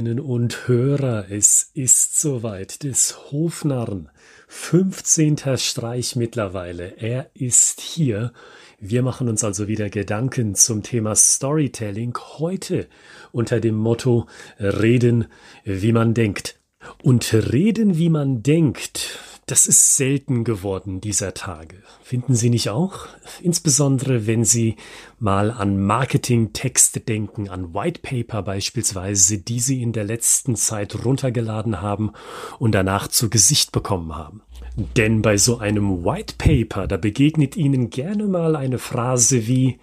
Hörerinnen und Hörer, es ist soweit des Hofnarren. 15. Streich mittlerweile. Er ist hier. Wir machen uns also wieder Gedanken zum Thema Storytelling heute unter dem Motto Reden, wie man denkt. Und Reden, wie man denkt, das ist selten geworden dieser Tage. Finden Sie nicht auch? Insbesondere wenn Sie mal an Marketingtexte denken, an White Paper beispielsweise, die Sie in der letzten Zeit runtergeladen haben und danach zu Gesicht bekommen haben. Denn bei so einem White Paper, da begegnet Ihnen gerne mal eine Phrase wie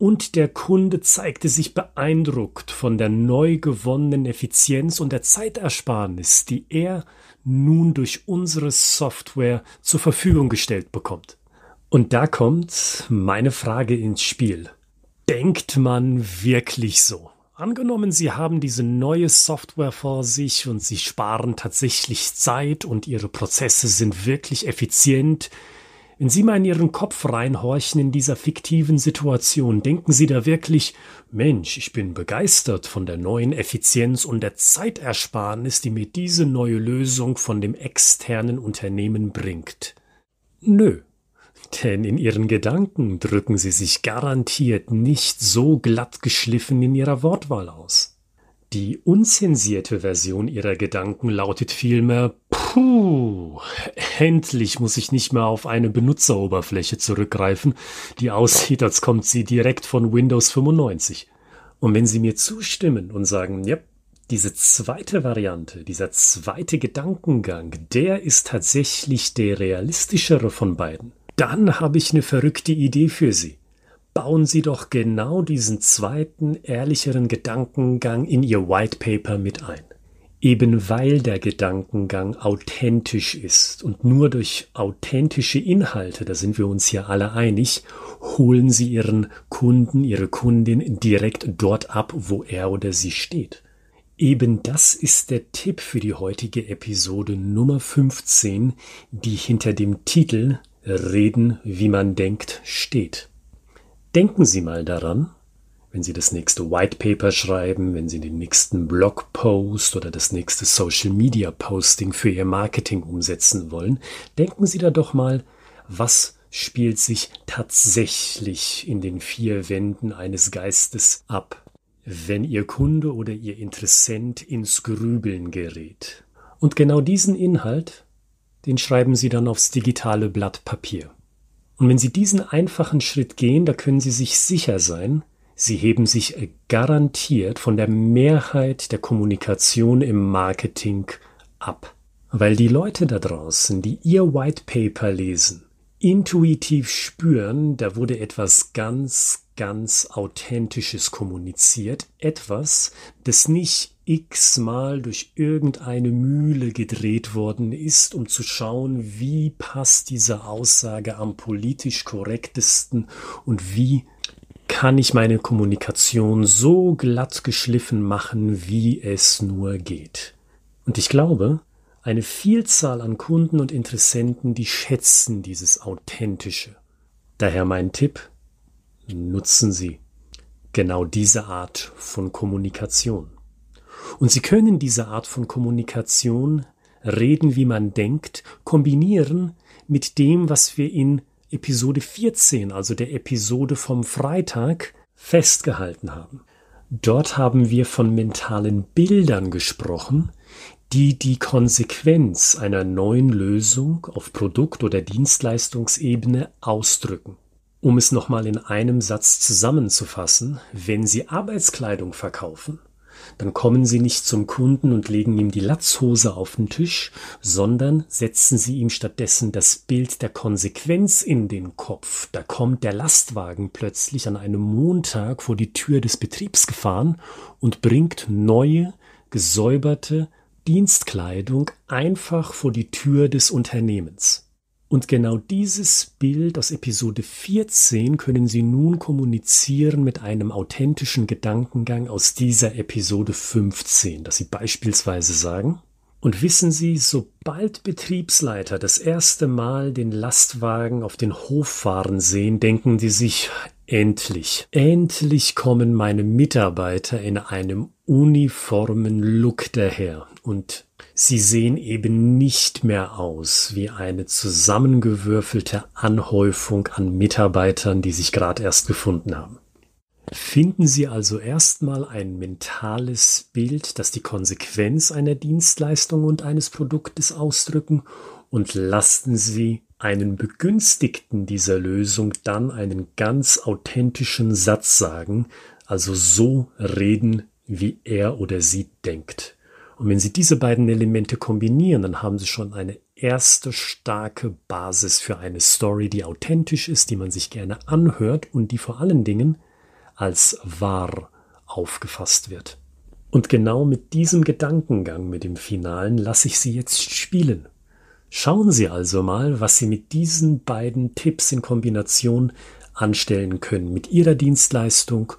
und der Kunde zeigte sich beeindruckt von der neu gewonnenen Effizienz und der Zeitersparnis, die er nun durch unsere Software zur Verfügung gestellt bekommt. Und da kommt meine Frage ins Spiel. Denkt man wirklich so? Angenommen, Sie haben diese neue Software vor sich und Sie sparen tatsächlich Zeit und Ihre Prozesse sind wirklich effizient, wenn Sie mal in Ihren Kopf reinhorchen in dieser fiktiven Situation, denken Sie da wirklich, Mensch, ich bin begeistert von der neuen Effizienz und der Zeitersparnis, die mir diese neue Lösung von dem externen Unternehmen bringt. Nö. Denn in Ihren Gedanken drücken Sie sich garantiert nicht so glatt geschliffen in Ihrer Wortwahl aus. Die unzensierte Version ihrer Gedanken lautet vielmehr, puh, endlich muss ich nicht mehr auf eine Benutzeroberfläche zurückgreifen, die aussieht, als kommt sie direkt von Windows 95. Und wenn Sie mir zustimmen und sagen, ja, diese zweite Variante, dieser zweite Gedankengang, der ist tatsächlich der realistischere von beiden, dann habe ich eine verrückte Idee für Sie bauen Sie doch genau diesen zweiten, ehrlicheren Gedankengang in Ihr White Paper mit ein. Eben weil der Gedankengang authentisch ist und nur durch authentische Inhalte, da sind wir uns hier alle einig, holen Sie Ihren Kunden, Ihre Kundin direkt dort ab, wo er oder sie steht. Eben das ist der Tipp für die heutige Episode Nummer 15, die hinter dem Titel Reden, wie man denkt, steht. Denken Sie mal daran, wenn Sie das nächste White Paper schreiben, wenn Sie den nächsten Blogpost oder das nächste Social Media Posting für Ihr Marketing umsetzen wollen, denken Sie da doch mal, was spielt sich tatsächlich in den vier Wänden eines Geistes ab, wenn Ihr Kunde oder Ihr Interessent ins Grübeln gerät. Und genau diesen Inhalt, den schreiben Sie dann aufs digitale Blatt Papier. Und wenn Sie diesen einfachen Schritt gehen, da können Sie sich sicher sein, Sie heben sich garantiert von der Mehrheit der Kommunikation im Marketing ab. Weil die Leute da draußen, die Ihr White Paper lesen, intuitiv spüren, da wurde etwas ganz, ganz Authentisches kommuniziert, etwas, das nicht x-mal durch irgendeine Mühle gedreht worden ist, um zu schauen, wie passt diese Aussage am politisch korrektesten und wie kann ich meine Kommunikation so glatt geschliffen machen, wie es nur geht. Und ich glaube, eine Vielzahl an Kunden und Interessenten, die schätzen dieses Authentische. Daher mein Tipp, nutzen Sie genau diese Art von Kommunikation. Und Sie können diese Art von Kommunikation, reden wie man denkt, kombinieren mit dem, was wir in Episode 14, also der Episode vom Freitag, festgehalten haben. Dort haben wir von mentalen Bildern gesprochen, die die Konsequenz einer neuen Lösung auf Produkt- oder Dienstleistungsebene ausdrücken. Um es nochmal in einem Satz zusammenzufassen, wenn Sie Arbeitskleidung verkaufen, dann kommen Sie nicht zum Kunden und legen ihm die Latzhose auf den Tisch, sondern setzen Sie ihm stattdessen das Bild der Konsequenz in den Kopf. Da kommt der Lastwagen plötzlich an einem Montag vor die Tür des Betriebs gefahren und bringt neue, gesäuberte Dienstkleidung einfach vor die Tür des Unternehmens. Und genau dieses Bild aus Episode 14 können Sie nun kommunizieren mit einem authentischen Gedankengang aus dieser Episode 15, dass Sie beispielsweise sagen, und wissen Sie, sobald Betriebsleiter das erste Mal den Lastwagen auf den Hof fahren sehen, denken die sich, endlich, endlich kommen meine Mitarbeiter in einem uniformen Look daher und sie sehen eben nicht mehr aus wie eine zusammengewürfelte Anhäufung an Mitarbeitern, die sich gerade erst gefunden haben. Finden Sie also erstmal ein mentales Bild, das die Konsequenz einer Dienstleistung und eines Produktes ausdrücken und lassen Sie einen Begünstigten dieser Lösung dann einen ganz authentischen Satz sagen, also so reden, wie er oder sie denkt. Und wenn Sie diese beiden Elemente kombinieren, dann haben Sie schon eine erste starke Basis für eine Story, die authentisch ist, die man sich gerne anhört und die vor allen Dingen als wahr aufgefasst wird. Und genau mit diesem Gedankengang, mit dem Finalen, lasse ich Sie jetzt spielen. Schauen Sie also mal, was Sie mit diesen beiden Tipps in Kombination anstellen können, mit Ihrer Dienstleistung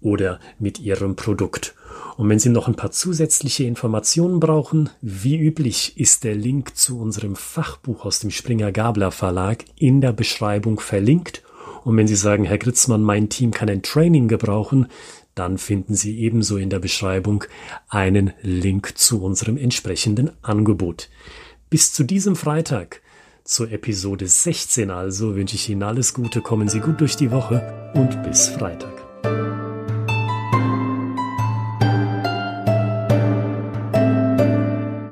oder mit Ihrem Produkt. Und wenn Sie noch ein paar zusätzliche Informationen brauchen, wie üblich ist der Link zu unserem Fachbuch aus dem Springer Gabler Verlag in der Beschreibung verlinkt und wenn Sie sagen, Herr Gritzmann, mein Team kann ein Training gebrauchen, dann finden Sie ebenso in der Beschreibung einen Link zu unserem entsprechenden Angebot. Bis zu diesem Freitag, zur Episode 16 also, wünsche ich Ihnen alles Gute, kommen Sie gut durch die Woche und bis Freitag.